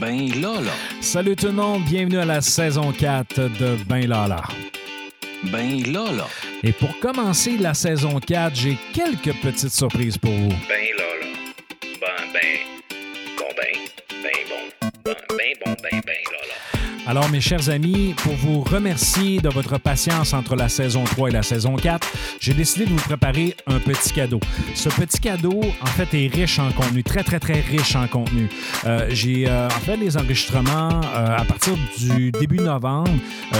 Ben Lala. Salut tout le monde, bienvenue à la saison 4 de Ben Lala. Ben Lala. Et pour commencer la saison 4, j'ai quelques petites surprises pour vous. Ben Alors, mes chers amis, pour vous remercier de votre patience entre la saison 3 et la saison 4, j'ai décidé de vous préparer un petit cadeau. Ce petit cadeau, en fait, est riche en contenu, très, très, très riche en contenu. Euh, j'ai euh, en fait les enregistrements euh, à partir du début novembre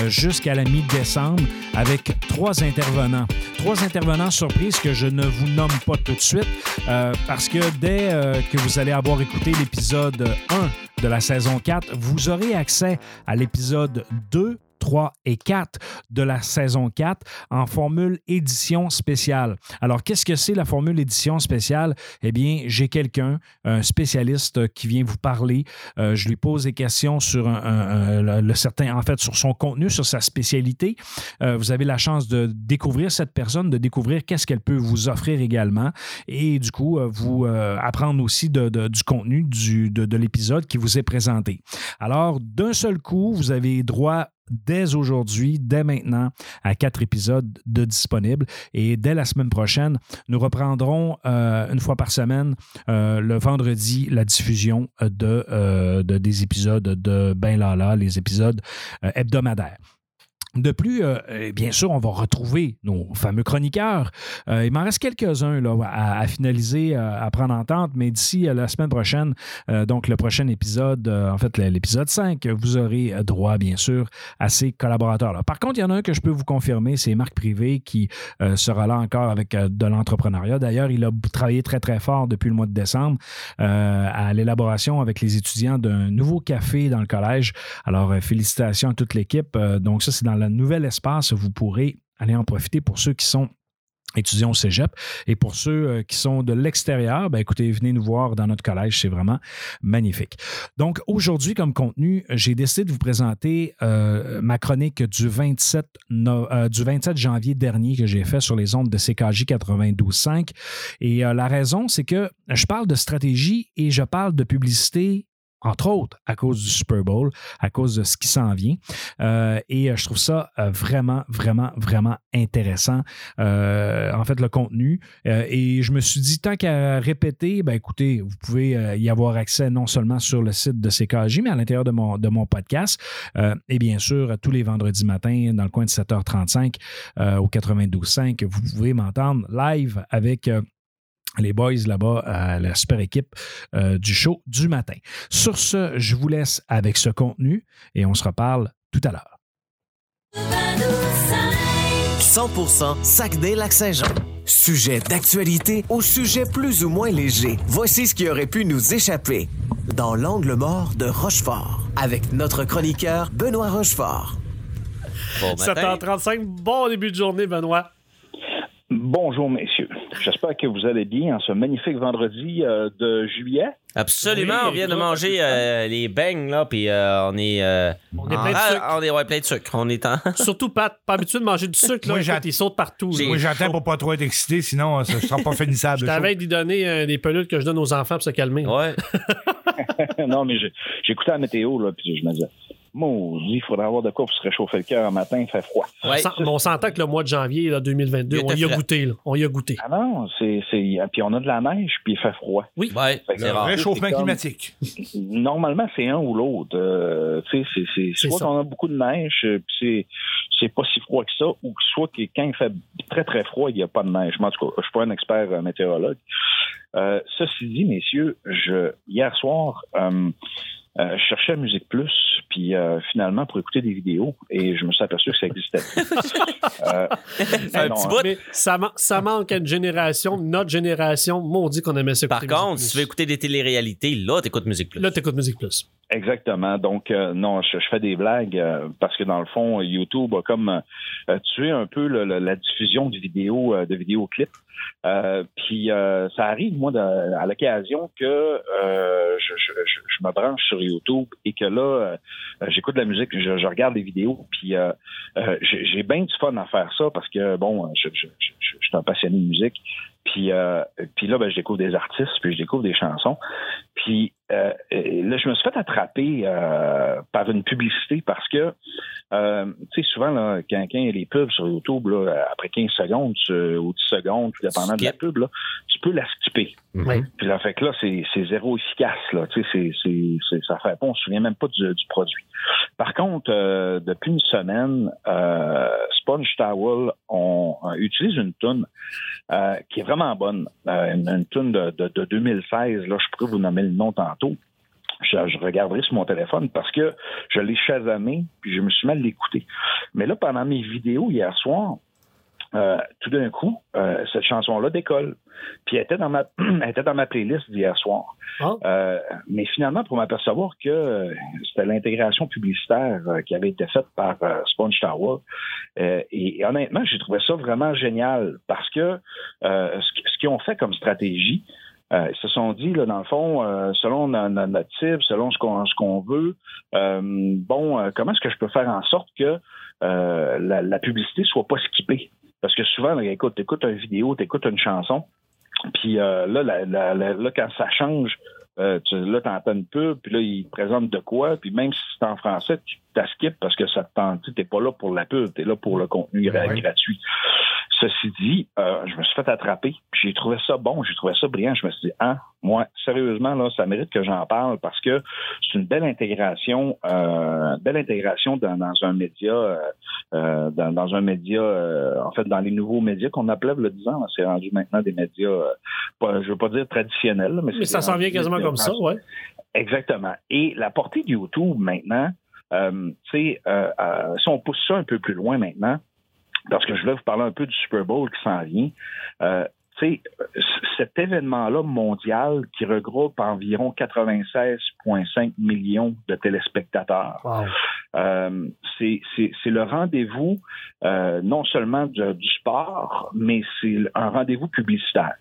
jusqu'à la mi-décembre avec trois intervenants. Trois intervenants surprises que je ne vous nomme pas tout de suite parce que dès que vous allez avoir écouté l'épisode 1 de la saison 4, vous aurez accès à l'épisode 2 3 et 4 de la saison 4 en formule édition spéciale. Alors, qu'est-ce que c'est la formule édition spéciale? Eh bien, j'ai quelqu'un, un spécialiste qui vient vous parler. Euh, je lui pose des questions sur le certain, en fait, sur son contenu, sur sa spécialité. Euh, vous avez la chance de découvrir cette personne, de découvrir qu'est-ce qu'elle peut vous offrir également et du coup, euh, vous apprendre aussi de- du contenu du- de l'épisode qui vous est présenté. Alors, d'un seul coup, vous avez droit dès aujourd'hui, dès maintenant, à quatre épisodes de disponibles. Et dès la semaine prochaine, nous reprendrons euh, une fois par semaine, euh, le vendredi, la diffusion euh, de- des épisodes de Ben Lala, les épisodes hebdomadaires. De plus, euh, euh, bien sûr, on va retrouver nos fameux chroniqueurs. Euh, il m'en reste quelques-uns là, à, finaliser, à prendre en tente, mais d'ici la semaine prochaine, donc le prochain épisode, en fait l'épisode 5, vous aurez droit, bien sûr, à ces collaborateurs-là. Par contre, il y en a un que je peux vous confirmer, c'est Marc Privé qui sera là encore avec de l'entrepreneuriat. D'ailleurs, il a travaillé très, très fort depuis le mois de décembre à l'élaboration avec les étudiants d'un nouveau café dans le collège. Alors, félicitations à toute l'équipe. Donc, ça, c'est dans le nouvel espace. Vous pourrez aller en profiter pour ceux qui sont étudiants au cégep. Et pour ceux euh, qui sont de l'extérieur, ben écoutez, venez nous voir dans notre collège, c'est vraiment magnifique. Donc aujourd'hui, comme contenu, j'ai décidé de vous présenter euh, ma chronique du 27, no- euh, du 27 janvier dernier que j'ai fait sur les ondes de CKJ 92.5. Et la raison, c'est que je parle de stratégie et je parle de publicité entre autres à cause du Super Bowl, à cause de ce qui s'en vient. Euh, et euh, je trouve ça euh, vraiment, vraiment, vraiment intéressant, en fait, le contenu. Et je me suis dit, tant qu'à répéter, ben écoutez, vous pouvez y avoir accès non seulement sur le site de CKJ, mais à l'intérieur de mon, podcast. Et bien sûr, tous les vendredis matins, dans le coin de 7h35 euh, au 92.5, vous pouvez m'entendre live avec... les boys là-bas, à la super équipe euh, du show du matin. Sur ce, je vous laisse avec ce contenu et on se reparle tout à l'heure. 100% Saguenay-Lac-Saint-Jean. Sujet d'actualité au sujet plus ou moins léger. Voici ce qui aurait pu nous échapper. Dans l'angle mort de Rochefort. Avec notre chroniqueur Benoît Rochefort. Bon matin. 7h35, bon début de journée, Benoît. Bonjour, messieurs. J'espère que vous allez bien en ce magnifique vendredi euh, de juillet. Absolument, Oui, on vient de manger euh, les beignes, là, puis euh, on est... euh, On est en- plein de ah, sucre. On est ouais, plein de sucre. On est en... Surtout Pat, pas habitué de manger du sucre, là. Moi, Écoute, j'att- il saute partout. Moi, j'attends pour pas trop être excité, sinon euh, ça ne sera pas finissable. Je t'avais d'y donner euh, des pelules que je donne aux enfants pour se calmer. Ouais. non, mais j'ai- j'écoutais la météo, là, puis je me disais, maudit, il faudrait avoir de quoi pour se réchauffer le cœur un matin, il fait froid. On Ouais. sent- mais on s'entend que le mois de janvier là, 2022, Il on y a goûté. Là. On y a goûté. Ah non, c'est, c'est, puis on a de la neige, puis il fait froid. Ouais, Fait que c'est Le rare. réchauffement comme- climatique. Normalement, c'est un ou l'autre. Euh, tu sais, c'est, soit qu'on a beaucoup de neige, euh, puis c'est, c'est pas si froid que ça, ou soit que quand il fait très, très froid, il n'y a pas de neige. En tout cas, je suis pas un expert euh, météorologue. Euh, ceci dit, messieurs, je, hier soir, euh, je cherchais Musique Plus, puis euh, finalement pour écouter des vidéos, et je me suis aperçu que ça existait. euh, un non, petit hein. bout. Mais ça, man- ça manque à une génération, notre génération, maudit qu'on aimait ça. Par contre, si tu veux écouter des téléréalités, là, t'écoutes Musique Plus. Là, t'écoutes Musique Plus. Exactement. Donc, euh, non, je, je fais des blagues euh, parce que dans le fond, YouTube a comme euh, tué un peu le- le- la diffusion de vidéos, euh, de vidéoclips. Euh, puis euh, ça arrive, moi, à l'occasion que euh, je, je- je- me branche sur YouTube et que là, euh, j'écoute de la musique, je, regarde des vidéos, puis euh, euh, j'ai bien du fun à faire ça parce que, bon, je suis un passionné de musique. Puis, euh, là, ben, je découvre des artistes, puis je découvre des chansons. Puis euh, là, je me suis fait attraper euh, par une publicité parce que, euh, tu sais, souvent, là, quand, quand il y a les pubs sur YouTube, là, après 15 secondes tu- ou 10 secondes, tout dépendant de la pub, là, tu peux la skipper. Oui. Puis là, fait que là, c'est zéro efficace. Là. Tu sais, ça fait pas, on se souvient même pas du, du produit. Par contre, euh, depuis une semaine, euh, Sponge Towel on, on utilise une toune euh, qui est vraiment bonne. Euh, une, une toune de, de, de 2016. Là, je pourrais vous nommer le nom tantôt. Je, je regarderai sur mon téléphone parce que je l'ai chasamé puis je me suis mal l'écouter. Mais là, pendant mes vidéos hier soir, euh, tout d'un coup, euh, cette chanson-là décolle. Puis elle était dans ma, elle était dans ma playlist d'hier soir. Ah. Euh, mais finalement, pour m'apercevoir que c'était l'intégration publicitaire qui avait été faite par Sponge Tower. Et, et honnêtement, j'ai trouvé ça vraiment génial parce que ce, qu- ce qu'ils ont fait comme stratégie, euh, ils se sont dit, là, dans le fond, euh, selon no- no- notre cible, selon ce qu'on veut, euh, bon, comment est-ce que je peux faire en sorte que la, la publicité soit pas skippée? Parce que souvent, là, écoute, écoutes une vidéo, t'écoutes une chanson, puis là, la- la- la- là, quand ça change, euh, tu, là, t'entends une pub, puis là, ils te présentent de quoi, puis même si c'est en français, tu t'askipes parce que ça te tente. Tu t'es pas là pour la pub, t'es là pour le contenu Ouais. gratuit. Ceci dit, euh, je me suis fait attraper, j'ai trouvé ça bon, j'ai trouvé ça brillant. Je me suis dit, ah, moi, sérieusement, là, ça mérite que j'en parle parce que c'est une belle intégration, euh, belle intégration dans, dans un média, euh, euh, dans, dans un média, euh, en fait, dans les nouveaux médias qu'on appelait le 10 ans. là, C'est rendu maintenant des médias, euh, pas, je veux pas dire traditionnels, mais, Mais c'est ça s'en vient quasiment comme ça, ouais. Exactement. Et la portée de YouTube maintenant, euh, tu sais, si on pousse ça un peu plus loin maintenant, parce que je voulais vous parler un peu du Super Bowl qui s'en vient, euh, tu sais, c- cet événement-là mondial qui regroupe environ 96,5 millions de téléspectateurs, Wow. euh, c'est le rendez-vous euh, non seulement du sport, mais c'est un rendez-vous publicitaire.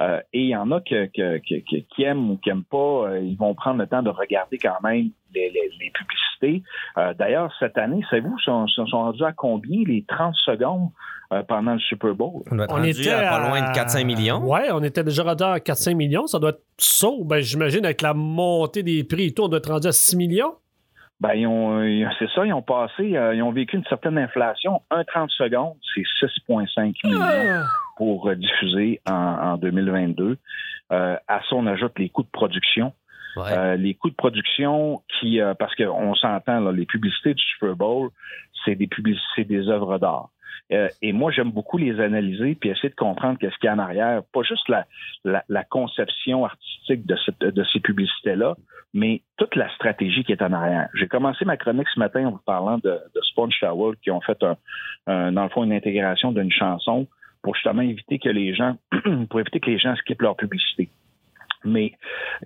Euh, et il y en a que, que- que- que- qui aiment ou qui n'aiment pas, ils vont prendre le temps de regarder quand même les, les- les publicités. Euh, D'ailleurs, cette année, savez-vous, sont, sont, sont rendus à combien les 30 secondes euh, pendant le Super Bowl? On On était à pas loin de 4-5 millions. Ouais, on était déjà rendu à 4-5 millions. Ça doit être ça. Ben, j'imagine avec la montée des prix et tout, on doit être rendu à 6 millions. Ben, ils ont, euh, c'est ça, ils ont passé, euh, ils ont vécu une certaine inflation. Un 30 secondes, c'est 6,5 millions. Ah! pour euh, diffuser en, en 2022. Euh, à ça, on ajoute les coûts de production. Euh, les coûts de production qui, euh, parce qu'on s'entend, les publicités du Super Bowl, c'est des publicités, des œuvres d'art. Euh, et moi, j'aime beaucoup les analyser puis essayer de comprendre qu'est-ce qu'il y a en arrière. Pas juste la, la, la conception artistique de, cette, de ces publicités-là, mais toute la stratégie qui est en arrière. J'ai commencé ma chronique ce matin en vous parlant de, de Sponge Tower qui ont fait, un, un- dans le fond, une intégration d'une chanson pour justement éviter que les gens, pour éviter que les gens skippent leur publicité. Mais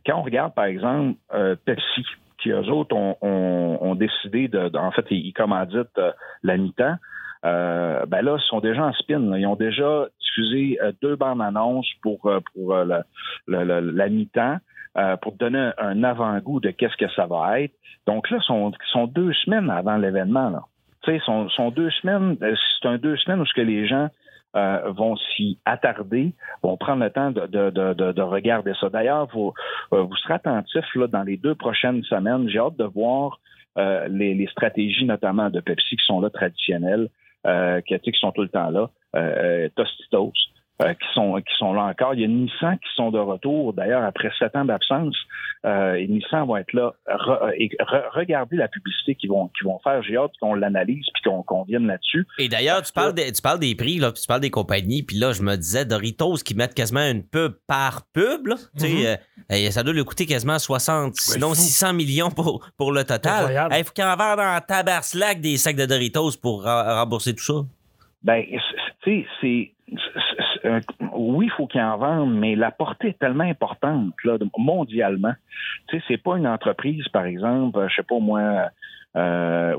quand on regarde, par exemple, euh, Pepsi, qui eux autres ont, ont- ont décidé de, en fait, ils, commanditent euh, la mi-temps, euh, ben là, ils sont déjà en spin. là. Ils ont déjà diffusé euh, deux bandes annonces pour, euh, pour euh, la, la- la- mi-temps. euh, pour donner un, avant-goût de qu'est-ce que ça va être. Donc là, sont, sont deux semaines avant l'événement. Tu sais, sont, sont deux semaines, euh, c'est un deux semaines où ce que les gens euh, vont s'y attarder, vont prendre le temps de, de, de, de, de regarder ça. D'ailleurs, vous, euh, vous serez attentifs là, dans les deux prochaines semaines. J'ai hâte de voir euh, les, les stratégies, notamment de Pepsi, qui sont là traditionnelles, qui, sont tout le temps là. Tostitos, euh, qui sont qui sont là encore. Il y a Nissan qui sont de retour. D'ailleurs, après sept ans d'absence, euh, et Nissan vont être là. Re- et re- regardez la publicité qu'ils vont qu'ils vont faire. J'ai hâte qu'on l'analyse puis qu'on qu'on vienne là-dessus. Et d'ailleurs, tu parles, des, tu parles des prix, là, puis tu parles des compagnies, puis là, je me disais, Doritos qui mettent quasiment une pub par pub, là, tu sais, euh, ça doit lui coûter quasiment 60, sinon fou. 600 millions pour, pour le total. Incroyable. Il faut qu'il en vende en tabarslac des sacs de Doritos pour rembourser tout ça. Ben, tu sais, c'est. Un- Oui, il faut qu'ils en vendent, mais la portée est tellement importante là, mondialement. Tu sais, c'est pas une entreprise, par exemple, euh, je sais pas moi, euh,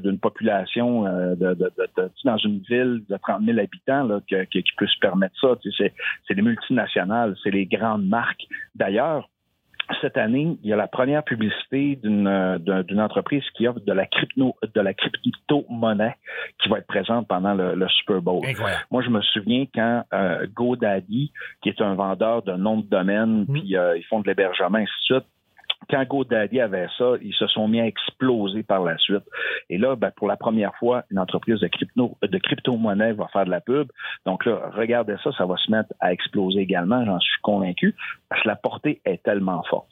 d'une population euh, de, de- de- dans une ville de 30 000 habitants là, que- qui peut se permettre ça. Tu sais, c'est les multinationales, c'est les grandes marques. D'ailleurs, cette année, il y a la première publicité d'une euh, d'un- d'une entreprise qui offre de la crypto de la crypto-monnaie qui va être présente pendant le, le Super Bowl. Incroyable. Moi, je me souviens quand euh, GoDaddy, qui est un vendeur de noms de domaine, puis euh, ils font de l'hébergement, ainsi de suite, quand GoDaddy avait ça, ils se sont mis à exploser par la suite. Et là, ben, pour la première fois, une entreprise de crypto de crypto-monnaie va faire de la pub. Donc là, regardez ça, ça va se mettre à exploser également, j'en suis convaincu, parce que la portée est tellement forte.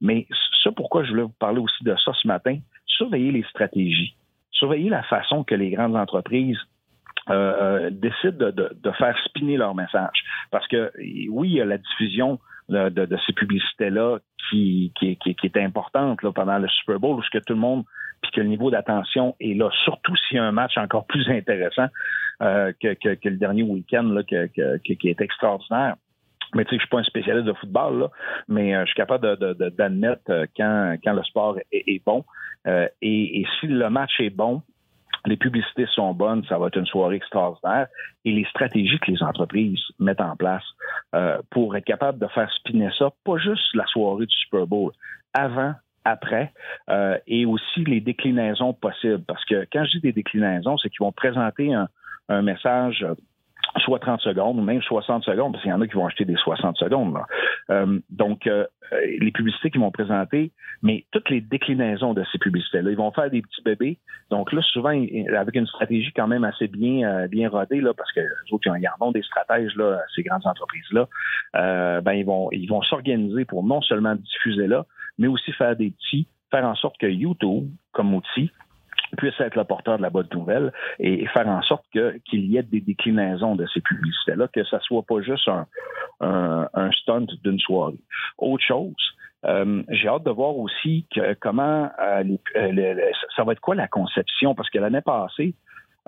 Mais ça, pourquoi je voulais vous parler aussi de ça ce matin, surveillez les stratégies. Surveillez la façon que les grandes entreprises euh, euh, décident de, de- de faire spinner leur message. Parce que oui, il y a la diffusion de, de- de ces publicités-là qui, qui, qui- qui est importante là, pendant le Super Bowl, où ce que tout le monde, puis que le niveau d'attention est là, surtout s'il y a un match encore plus intéressant euh, que, que- que le dernier week-end que- qui est extraordinaire. Mais tu sais, je suis pas un spécialiste de football, là, mais euh, je suis capable de- de- d'admettre euh, quand, quand le sport est, est bon. Euh, et, et si le match est bon, les publicités sont bonnes, ça va être une soirée extraordinaire. Et les stratégies que les entreprises mettent en place euh, pour être capable de faire spinner ça, pas juste la soirée du Super Bowl, avant, après, euh, et aussi les déclinaisons possibles. Parce que quand je dis des déclinaisons, c'est qu'ils vont présenter un, un message soit 30 secondes ou même 60 secondes, parce qu'il y en a qui vont acheter des 60 secondes. là. Euh, donc, euh, les publicités qu'ils vont présenter, mais toutes les déclinaisons de ces publicités-là, ils vont faire des petits bébés. Donc là, souvent, avec une stratégie quand même assez bien euh, bien rodée, là, parce que les autres, ils en ont des stratèges, là, ces grandes entreprises-là, euh, ben, ils vont ils vont s'organiser pour non seulement diffuser là, mais aussi faire des petits, faire en sorte que YouTube, comme outil, puisse être le porteur de la bonne nouvelle et, et faire en sorte que qu'il y ait des déclinaisons de ces publicités-là, que ça soit pas juste un, un, un stunt d'une soirée. Autre chose, euh, j'ai hâte de voir aussi que, comment euh, les- euh, ça va être quoi la conception, parce que l'année passée,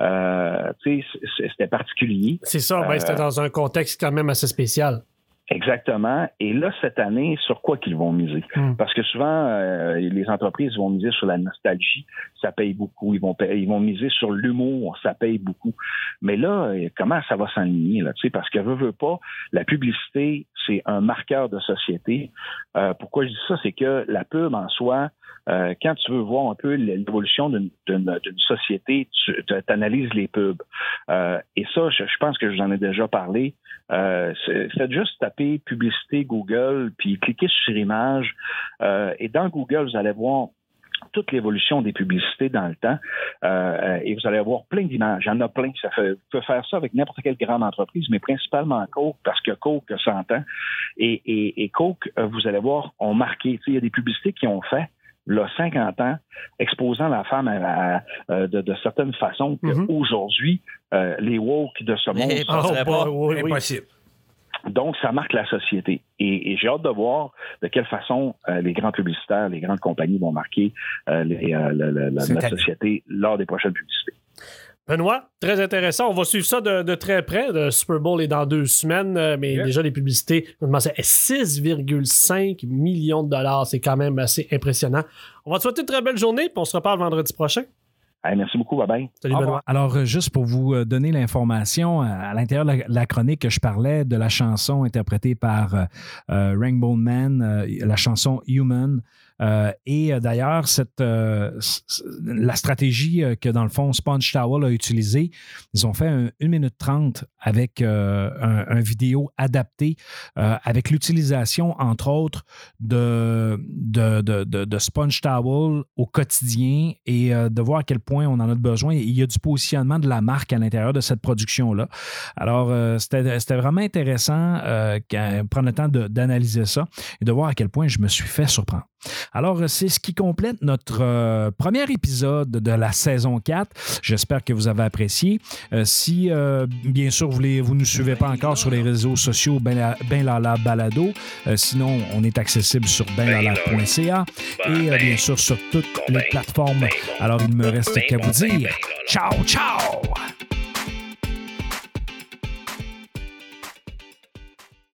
euh, tu sais, c- c'était particulier. C'est ça, ben, c'était dans un contexte quand même assez spécial. Exactement. Et là, cette année, sur quoi qu'ils vont miser? Hmm. Parce que souvent, euh, les entreprises vont miser sur la nostalgie, ça paye beaucoup. Ils vont, ils vont miser sur l'humour, ça paye beaucoup. Mais là, euh, comment ça va s'aligner? Là, tu sais, parce que veut, veut pas, la publicité, c'est un marqueur de société. Euh, pourquoi je dis ça? C'est que la pub en soi, euh, quand tu veux voir un peu l'évolution d'une société, tu analyses les pubs. Euh, et ça, je, pense que je vous en ai déjà parlé. Euh, faites juste taper publicité Google, puis cliquez sur image. Et dans Google, vous allez voir toute l'évolution des publicités dans le temps. Euh, et vous allez avoir plein d'images. Il y en a plein. Ça fait, vous pouvez faire ça avec n'importe quelle grande entreprise, mais principalement Coke, parce que Coke s'entend. Et, et, et Coke, euh, vous allez voir, ont marqué. Tu sais, Il y a des publicités qui ont fait là, 50 ans, exposant la femme à, à- euh, de, de certaines façons Mhm. qu'aujourd'hui, euh, les woke de ce monde sont- bah, pas. oui, oui. Donc, ça marque la société. Et, et j'ai hâte de voir de quelle façon euh, les grands publicitaires, les grandes compagnies vont marquer euh, les, euh, la, société lors des prochaines publicités. Benoît, très intéressant. On va suivre ça de, de très près. Le Super Bowl est dans deux semaines, mais Yeah. déjà les publicités, on à 6,5 millions de dollars? C'est quand même assez impressionnant. On va te souhaiter une très belle journée, puis on se reparle vendredi prochain. Merci beaucoup, bye bye. Salut Benoît. Alors, euh, juste pour vous euh, donner l'information, euh, à l'intérieur de la, chronique que je parlais de la chanson interprétée par euh, Rainbow Man, euh, la chanson Human. Euh, et euh, d'ailleurs, euh, la stratégie que dans le fond Sponge Towel a utilisée, ils ont fait un 1 minute 30 avec euh, un, vidéo adapté avec l'utilisation, entre autres, de, de, de, de- Sponge Towel au quotidien et de voir à quel point on en a besoin. Il y a du positionnement de la marque à l'intérieur de cette production-là. Alors, c'était vraiment intéressant prendre le temps d'analyser ça et de voir à quel point je me suis fait surprendre. Alors, euh, c'est ce qui complète notre euh, premier épisode de la saison 4. J'espère que vous avez apprécié. Euh, si, euh, bien sûr, vous ne vous nous suivez pas encore sur les réseaux sociaux, ben la, ben la, la balado. Sinon, on est accessible sur benlala.ca et euh, bien sûr sur toutes les plateformes. Alors, il ne me reste qu'à vous dire ciao, ciao!